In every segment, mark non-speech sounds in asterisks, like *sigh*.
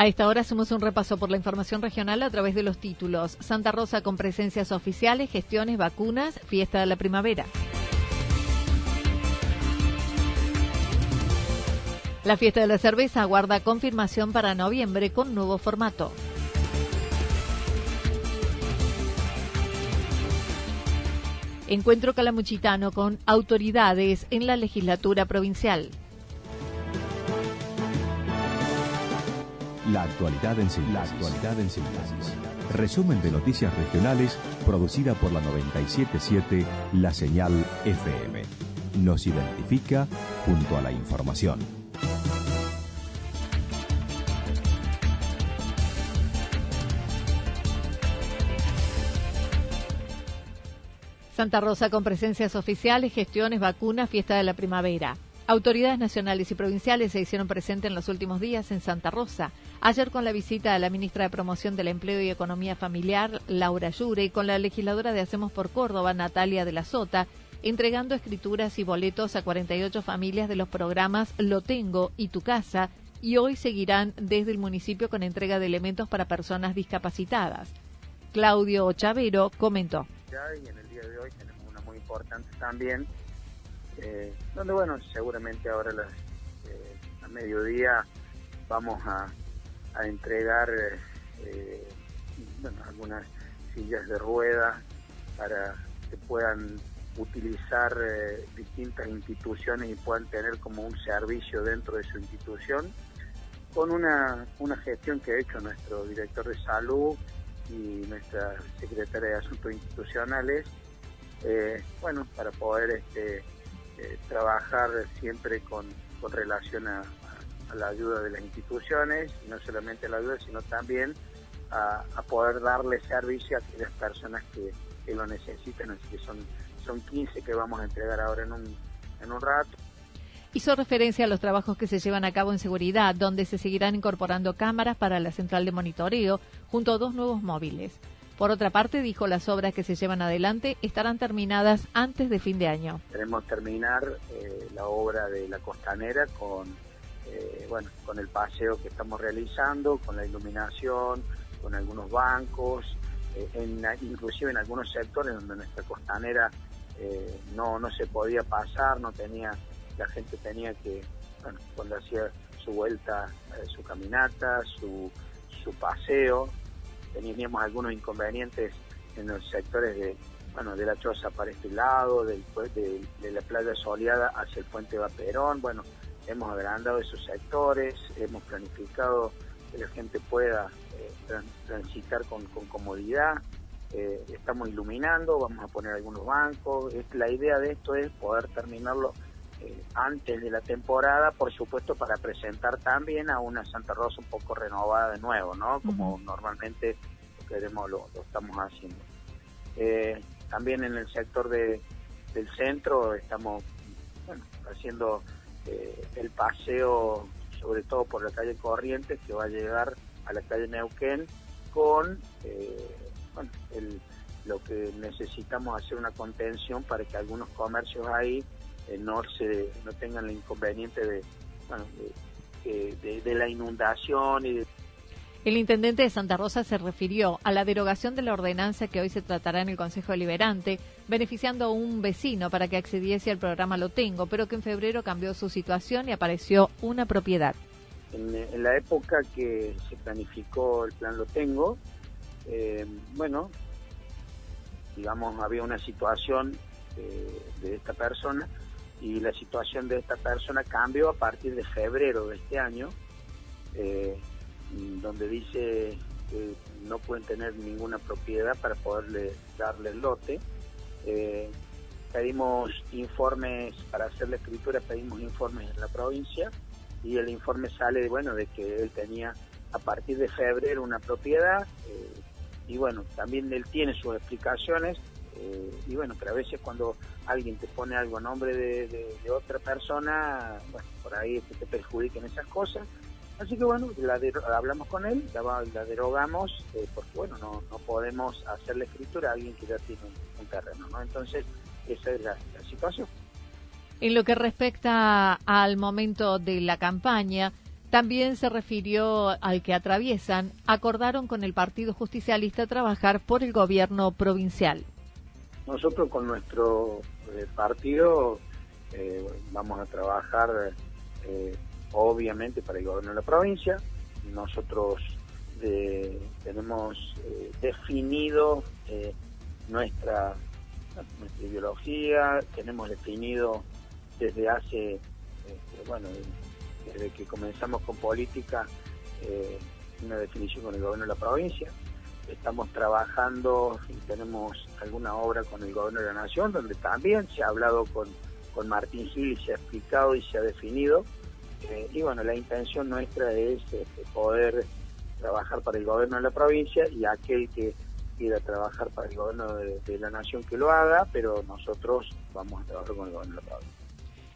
A esta hora hacemos un repaso por la información regional a través de los títulos. Santa Rosa con presencias oficiales, gestiones, vacunas, fiesta de la primavera. La fiesta de la cerveza aguarda confirmación para noviembre con nuevo formato. Encuentro calamuchitano con autoridades en la legislatura provincial. La actualidad en síntesis. Resumen de noticias regionales producida por la 977 La Señal FM. Nos identifica junto a la información. Santa Rosa con presencias oficiales, gestiones, vacunas, fiesta de la primavera. Autoridades nacionales y provinciales se hicieron presentes en los últimos días en Santa Rosa. Ayer con la visita a la ministra de Promoción del Empleo y Economía Familiar, Laura Yure, y con la legisladora de Hacemos por Córdoba, Natalia de la Sota, entregando escrituras y boletos a 48 familias de los programas Lo Tengo y Tu Casa, y hoy seguirán desde el municipio con entrega de elementos para personas discapacitadas. Claudio Chavero comentó de hoy tenemos una muy importante también, eh, donde bueno, seguramente ahora eh, a mediodía vamos a, entregar eh, algunas sillas de ruedas para que puedan utilizar distintas instituciones y puedan tener como un servicio dentro de su institución con una, una gestión que ha hecho nuestro director de salud y nuestra secretaria de Asuntos Institucionales bueno, para poder este, eh, trabajar siempre con, relación a, la ayuda de las instituciones, no solamente la ayuda, sino también a, poder darle servicio a aquellas personas que, lo necesitan, así que son, son 15 que vamos a entregar ahora en un, en un rato. Hizo referencia a los trabajos que se llevan a cabo en seguridad, donde se seguirán incorporando cámaras para la central de monitoreo, junto a dos nuevos móviles. Por otra parte, dijo las obras que se llevan adelante estarán terminadas antes de fin de año. Queremos terminar eh, la obra de la costanera con, eh, bueno, con el paseo que estamos realizando, con la iluminación, con algunos bancos, eh, en, inclusive en algunos sectores donde nuestra costanera no, no se podía pasar, no tenía, la gente tenía que, bueno, cuando hacía su vuelta, su caminata, su, su paseo, teníamos algunos inconvenientes en los sectores de bueno de la choza para este lado, del, de, de la playa soleada hacia el puente Vaperón, bueno, hemos agrandado esos sectores, hemos planificado que la gente pueda eh, transitar con, comodidad, eh, estamos iluminando, vamos a poner algunos bancos, la idea de esto es poder terminarlo eh, antes de la temporada, por supuesto, para presentar también a una Santa Rosa un poco renovada de nuevo, ¿no? Como normalmente lo queremos, lo, estamos haciendo. Eh, también en el sector de, del centro estamos haciendo eh, el paseo, sobre todo por la calle Corrientes, que va a llegar a la calle Neuquén con lo que necesitamos hacer una contención para que algunos comercios ahí eh, no se no tengan el inconveniente de, de, la inundación y El intendente de Santa Rosa se refirió a la derogación de la ordenanza que hoy se tratará en el Consejo Deliberante, beneficiando a un vecino para que accediese al programa Lo Tengo, pero que en febrero cambió su situación y apareció una propiedad. En, la época que se planificó el plan Lo Tengo, eh, bueno, digamos, había una situación eh, de esta persona y la situación de esta persona cambió a partir de febrero de este año. Eh, donde dice que no pueden tener ninguna propiedad para poderle darle el lote. Eh, pedimos informes, para hacer la escritura pedimos informes en la provincia y el informe sale, bueno, de que él tenía a partir de febrero una propiedad eh, y bueno, también él tiene sus explicaciones eh, y bueno, pero a veces cuando alguien te pone algo a nombre de, otra persona, bueno, por ahí que te perjudiquen esas cosas Así que bueno, la hablamos con él, la, derogamos, eh, porque bueno, no, no podemos hacer la escritura a alguien que ya tiene un, terreno, ¿no? Entonces, esa es la, situación. En lo que respecta al momento de la campaña, también se refirió al que atraviesan, acordaron con el Partido Justicialista trabajar por el gobierno provincial. Nosotros con nuestro eh, partido eh, vamos a trabajar eh, obviamente para el gobierno de la provincia. Nosotros tenemos definido nuestra, nuestra ideología, tenemos definido desde hace, este, bueno, desde que comenzamos con política, una definición con el gobierno de la provincia. Estamos trabajando y tenemos alguna obra con el gobierno de la nación, donde también se ha hablado con, con Martín Gil y se ha explicado y se ha definido eh, y bueno, la intención nuestra es este, poder trabajar para el gobierno de la provincia y aquel que quiera trabajar para el gobierno de, la nación que lo haga, pero nosotros vamos a trabajar con el gobierno de la provincia.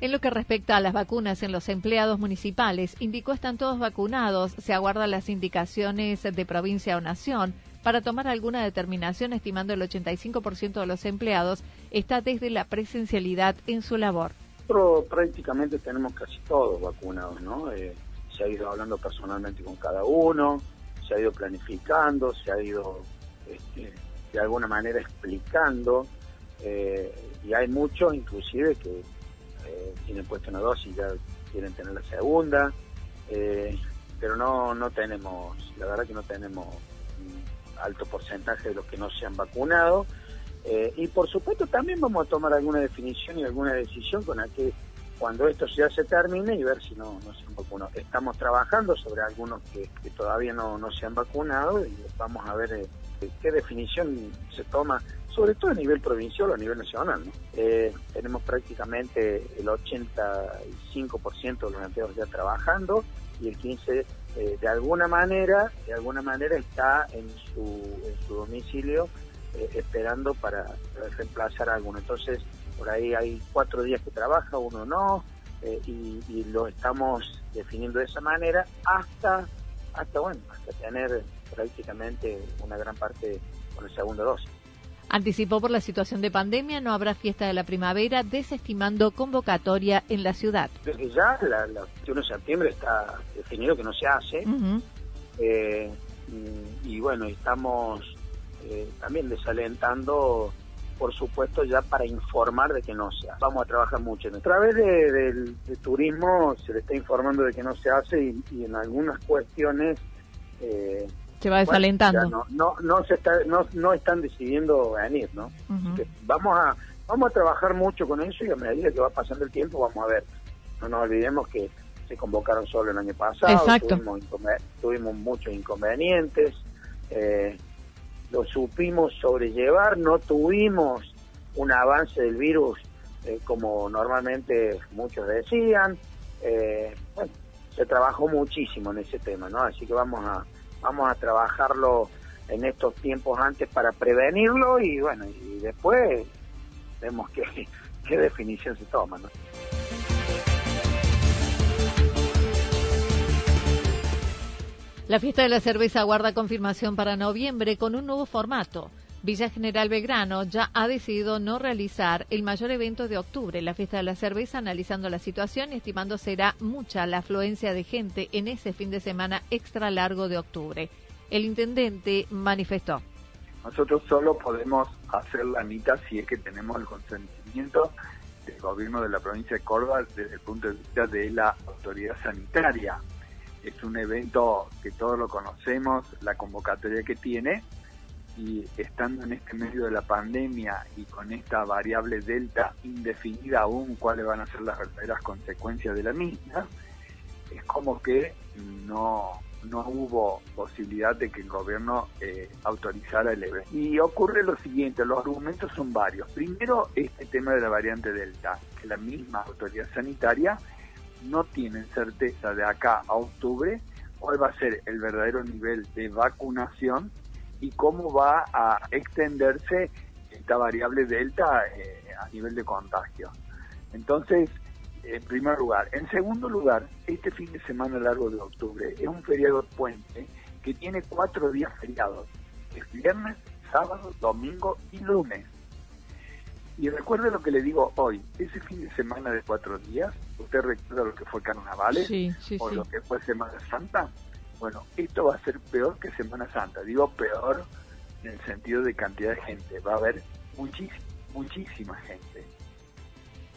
En lo que respecta a las vacunas en los empleados municipales, indicó están todos vacunados, se aguardan las indicaciones de provincia o nación para tomar alguna determinación, estimando el 85% de los empleados está desde la presencialidad en su labor prácticamente tenemos casi todos vacunados, ¿no? Eh, se ha ido hablando personalmente con cada uno, se ha ido planificando, se ha ido este, de alguna manera explicando, eh, y hay muchos inclusive que eh, tienen puesto una dosis y ya quieren tener la segunda, pero no, no tenemos, la verdad que no tenemos alto porcentaje de los que no se han vacunado, eh, y por supuesto también vamos a tomar alguna definición y alguna decisión con la que cuando esto ya se termine y ver si no, no se han vacunado. Estamos trabajando sobre algunos que, todavía no, no, se han vacunado y vamos a ver eh, qué definición se toma, sobre todo a nivel provincial o a nivel nacional. Eh, tenemos prácticamente el 85% de los empleados ya trabajando y el 15% de alguna manera, de alguna manera está en su, en su domicilio eh, esperando para, reemplazar a alguno. Entonces, por ahí hay cuatro días que trabaja, uno no, eh, y, lo estamos definiendo de esa manera hasta, hasta, bueno, hasta tener prácticamente una gran parte con el segundo dosis. Anticipó por la situación de pandemia, no habrá fiesta de la primavera, desestimando convocatoria en la ciudad. Desde ya, la, la 21 de septiembre está definido que no se hace. Eh, y bueno, estamos eh, también desalentando, por supuesto, ya para informar de que no se hace. Vamos a trabajar mucho. A través del turismo se le está informando de que no se hace y, en algunas cuestiones... Eh, se va desalentando. no, no, no, se está, no, no están decidiendo venir, ¿no? vamos a vamos a trabajar mucho con eso y a medida que va pasando el tiempo vamos a ver. No nos olvidemos que se convocaron solo el año pasado, Exacto. Tuvimos, tuvimos muchos inconvenientes. Eh, lo supimos sobrellevar, no tuvimos un avance del virus eh, como normalmente muchos decían. Eh, bueno, se trabajó muchísimo en ese tema, ¿no? Así que vamos a vamos a trabajarlo en estos tiempos antes para prevenirlo y bueno, y después vemos qué, *laughs* qué definición se toma, ¿no? La fiesta de la cerveza guarda confirmación para noviembre con un nuevo formato. Villa General Belgrano ya ha decidido no realizar el mayor evento de octubre, la fiesta de la cerveza, analizando la situación y estimando será mucha la afluencia de gente en ese fin de semana extra largo de octubre. El intendente manifestó. Nosotros solo podemos hacer la mitad si es que tenemos el consentimiento del gobierno de la provincia de Córdoba desde el punto de vista de la autoridad sanitaria. Es un evento que todos lo conocemos, la convocatoria que tiene, y estando en este medio de la pandemia y con esta variable delta indefinida aún cuáles van a ser las verdaderas consecuencias de la misma, es como que no, no hubo posibilidad de que el gobierno eh, autorizara el evento. Y ocurre lo siguiente, los argumentos son varios. Primero, este tema de la variante delta, que la misma autoridad sanitaria no tiene certeza de acá a octubre cuál va a ser el verdadero nivel de vacunación y cómo va a extenderse esta variable delta eh, a nivel de contagio. Entonces, en primer lugar. En segundo lugar, este fin de semana largo de octubre es un feriado puente que tiene cuatro días feriados. Es viernes, sábado, domingo y lunes. Y recuerde lo que le digo hoy, ese fin de semana de cuatro días, ¿usted recuerda lo que fue Carnavales o lo que fue Semana Santa? Bueno, esto va a ser peor que Semana Santa. Digo peor en el sentido de cantidad de gente. Va a haber muchísima, muchísima gente.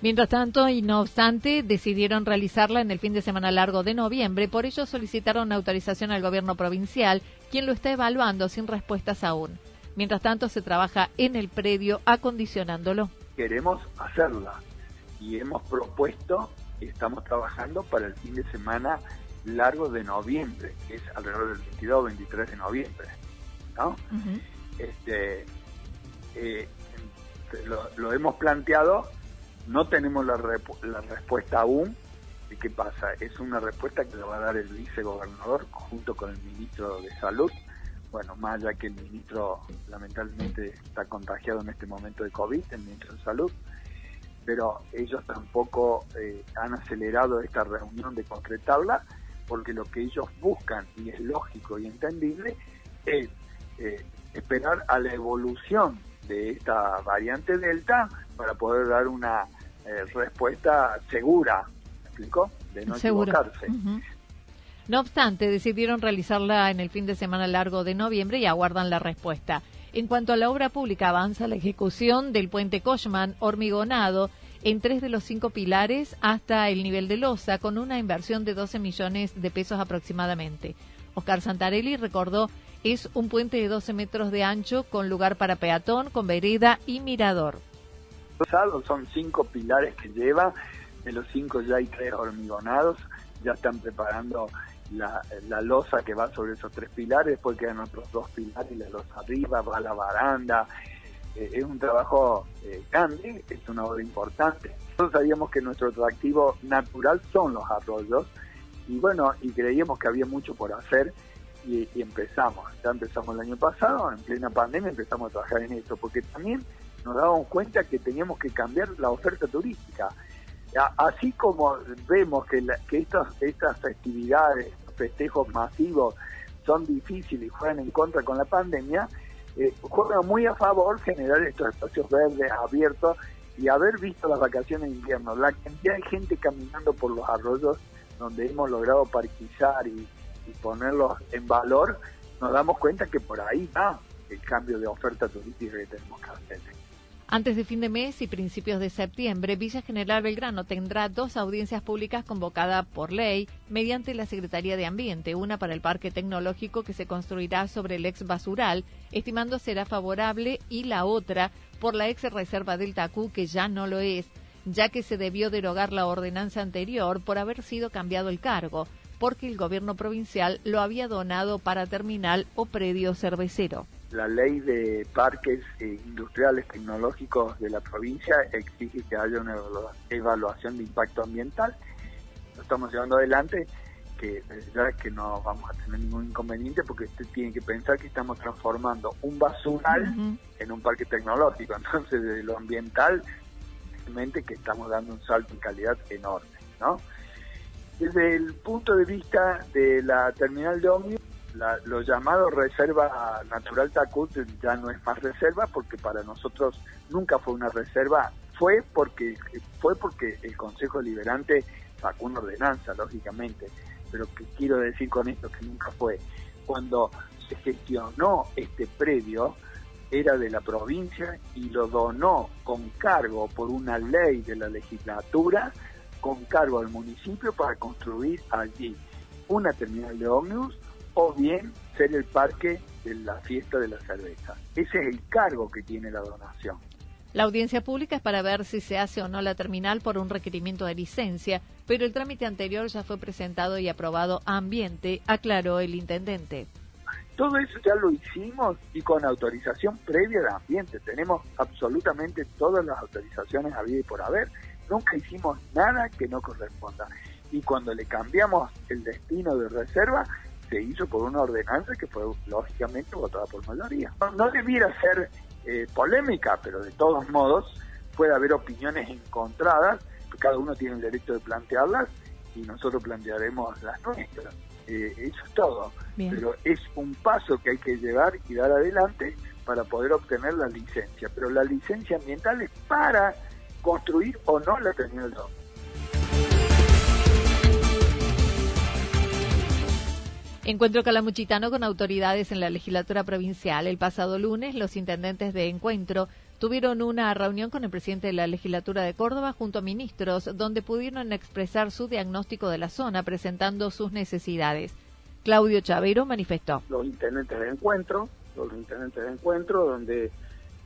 Mientras tanto, y no obstante, decidieron realizarla en el fin de semana largo de noviembre. Por ello solicitaron autorización al gobierno provincial, quien lo está evaluando sin respuestas aún. Mientras tanto, se trabaja en el predio acondicionándolo. Queremos hacerla y hemos propuesto, estamos trabajando para el fin de semana largo de noviembre, que es alrededor del 22 o 23 de noviembre. ¿no? este, eh, lo, hemos planteado, no tenemos la, la respuesta aún. ¿Y qué pasa? Es una respuesta que le va a dar el vicegobernador junto con el ministro de Salud. Bueno, más allá que el ministro lamentablemente está contagiado en este momento de COVID, el ministro de Salud, pero ellos tampoco eh, han acelerado esta reunión de concretarla porque lo que ellos buscan, y es lógico y entendible, es eh, esperar a la evolución de esta variante Delta para poder dar una eh, respuesta segura, ¿me explicó? De no equivocarse. No obstante, decidieron realizarla en el fin de semana largo de noviembre y aguardan la respuesta. En cuanto a la obra pública, avanza la ejecución del puente Cochman hormigonado en tres de los cinco pilares hasta el nivel de losa, con una inversión de 12 millones de pesos aproximadamente. Oscar Santarelli recordó es un puente de 12 metros de ancho con lugar para peatón, con vereda y mirador. Son cinco pilares que lleva, de los cinco ya hay tres hormigonados, ya están preparando la, la losa que va sobre esos tres pilares, después quedan otros dos pilares, la losa arriba, va la baranda, eh, es un trabajo eh, grande, es una obra importante. Nosotros sabíamos que nuestro atractivo natural son los arroyos y bueno, y creíamos que había mucho por hacer y, empezamos. Ya empezamos el año pasado, en plena pandemia empezamos a trabajar en esto, porque también nos dábamos cuenta que teníamos que cambiar la oferta turística. Así como vemos que, que estas, estas festividades, festejos masivos son difíciles y juegan en contra con la pandemia, eh, juega muy a favor generar estos espacios verdes abiertos y haber visto las vacaciones de invierno, la cantidad de gente caminando por los arroyos donde hemos logrado parquizar y, y ponerlos en valor, nos damos cuenta que por ahí va el cambio de oferta turística que tenemos que hacer. Antes de fin de mes y principios de septiembre, Villa General Belgrano tendrá dos audiencias públicas convocadas por ley mediante la Secretaría de Ambiente, una para el Parque Tecnológico que se construirá sobre el ex basural, estimando será favorable, y la otra por la ex reserva del Tacú, que ya no lo es, ya que se debió derogar la ordenanza anterior por haber sido cambiado el cargo, porque el gobierno provincial lo había donado para terminal o predio cervecero la ley de parques eh, industriales tecnológicos de la provincia exige que haya una evaluación de impacto ambiental. Lo estamos llevando adelante, que ya es que no vamos a tener ningún inconveniente porque usted tiene que pensar que estamos transformando un basural en un parque tecnológico. *laughs* Entonces, desde lo ambiental, realmente que estamos dando un salto en calidad enorme, ¿no? Desde el punto de vista de la terminal de ómnibus, lo llamado Reserva Natural Tacut ya no es más reserva porque para nosotros nunca fue una reserva, fue porque fue porque el Consejo Liberante sacó una ordenanza, lógicamente, pero que quiero decir con esto que nunca fue. Cuando se gestionó este predio, era de la provincia y lo donó con cargo por una ley de la legislatura, con cargo al municipio para construir allí una terminal de ómnibus o bien ser el parque de la fiesta de la cerveza. Ese es el cargo que tiene la donación. La audiencia pública es para ver si se hace o no la terminal por un requerimiento de licencia, pero el trámite anterior ya fue presentado y aprobado a ambiente, aclaró el intendente. Todo eso ya lo hicimos y con autorización previa de ambiente. Tenemos absolutamente todas las autorizaciones habidas y por haber. Nunca hicimos nada que no corresponda. Y cuando le cambiamos el destino de reserva, se hizo por una ordenanza que fue lógicamente votada por mayoría. No, debiera ser eh, polémica, pero de todos modos puede haber opiniones encontradas, cada uno tiene el derecho de plantearlas y nosotros plantearemos las nuestras. Eh, eso es todo. Pero es un paso que hay que llevar y dar adelante para poder obtener la licencia. Pero la licencia ambiental es para construir o no la terminal 2. Encuentro calamuchitano con autoridades en la legislatura provincial. El pasado lunes, los intendentes de Encuentro tuvieron una reunión con el presidente de la legislatura de Córdoba junto a ministros, donde pudieron expresar su diagnóstico de la zona, presentando sus necesidades. Claudio Chavero manifestó. Los intendentes de Encuentro, los intendentes de Encuentro, donde,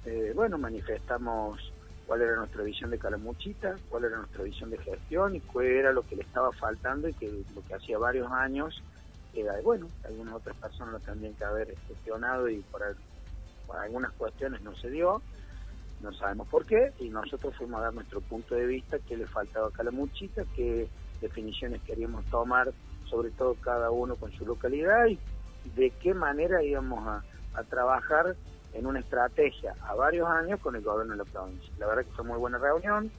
eh, bueno, manifestamos cuál era nuestra visión de Calamuchita, cuál era nuestra visión de gestión y cuál era lo que le estaba faltando y que lo que hacía varios años bueno, algunas otras personas lo tendrían que haber gestionado y por, algunas cuestiones no se dio, no sabemos por qué, y nosotros fuimos a dar nuestro punto de vista, qué le faltaba a Calamuchita, qué definiciones queríamos tomar, sobre todo cada uno con su localidad, y de qué manera íbamos a, trabajar en una estrategia a varios años con el gobierno de la provincia. La verdad que fue muy buena reunión,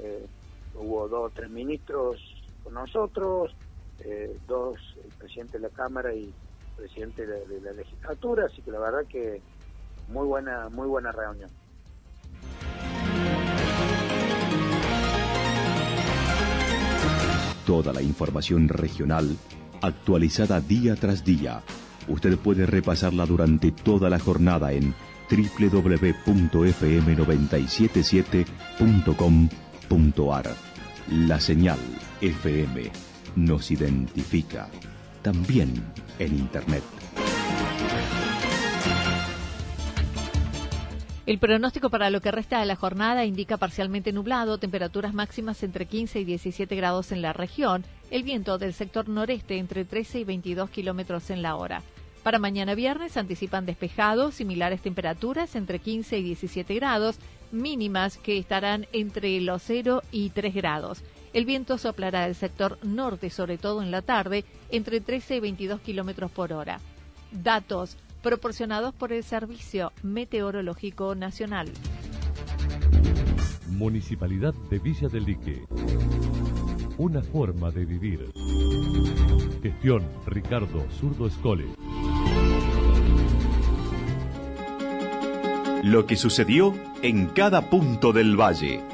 eh, hubo dos o tres ministros con nosotros, eh, dos, el presidente de la Cámara y presidente de, la legislatura, así que la verdad que muy buena, muy buena reunión. Toda la información regional actualizada día tras día. Usted puede repasarla durante toda la jornada en www.fm977.com.ar. La señal FM nos identifica, también en Internet. El pronóstico para lo que resta de la jornada indica parcialmente nublado, temperaturas máximas entre 15 y 17 grados en la región, el viento del sector noreste entre 13 y 22 kilómetros en la hora. Para mañana viernes anticipan despejados, similares temperaturas entre 15 y 17 grados, mínimas que estarán entre los 0 y 3 grados. El viento soplará del sector norte, sobre todo en la tarde, entre 13 y 22 kilómetros por hora. Datos proporcionados por el Servicio Meteorológico Nacional. Municipalidad de Villa del Lique. Una forma de vivir. Gestión Ricardo Zurdo Escole. Lo que sucedió en cada punto del valle.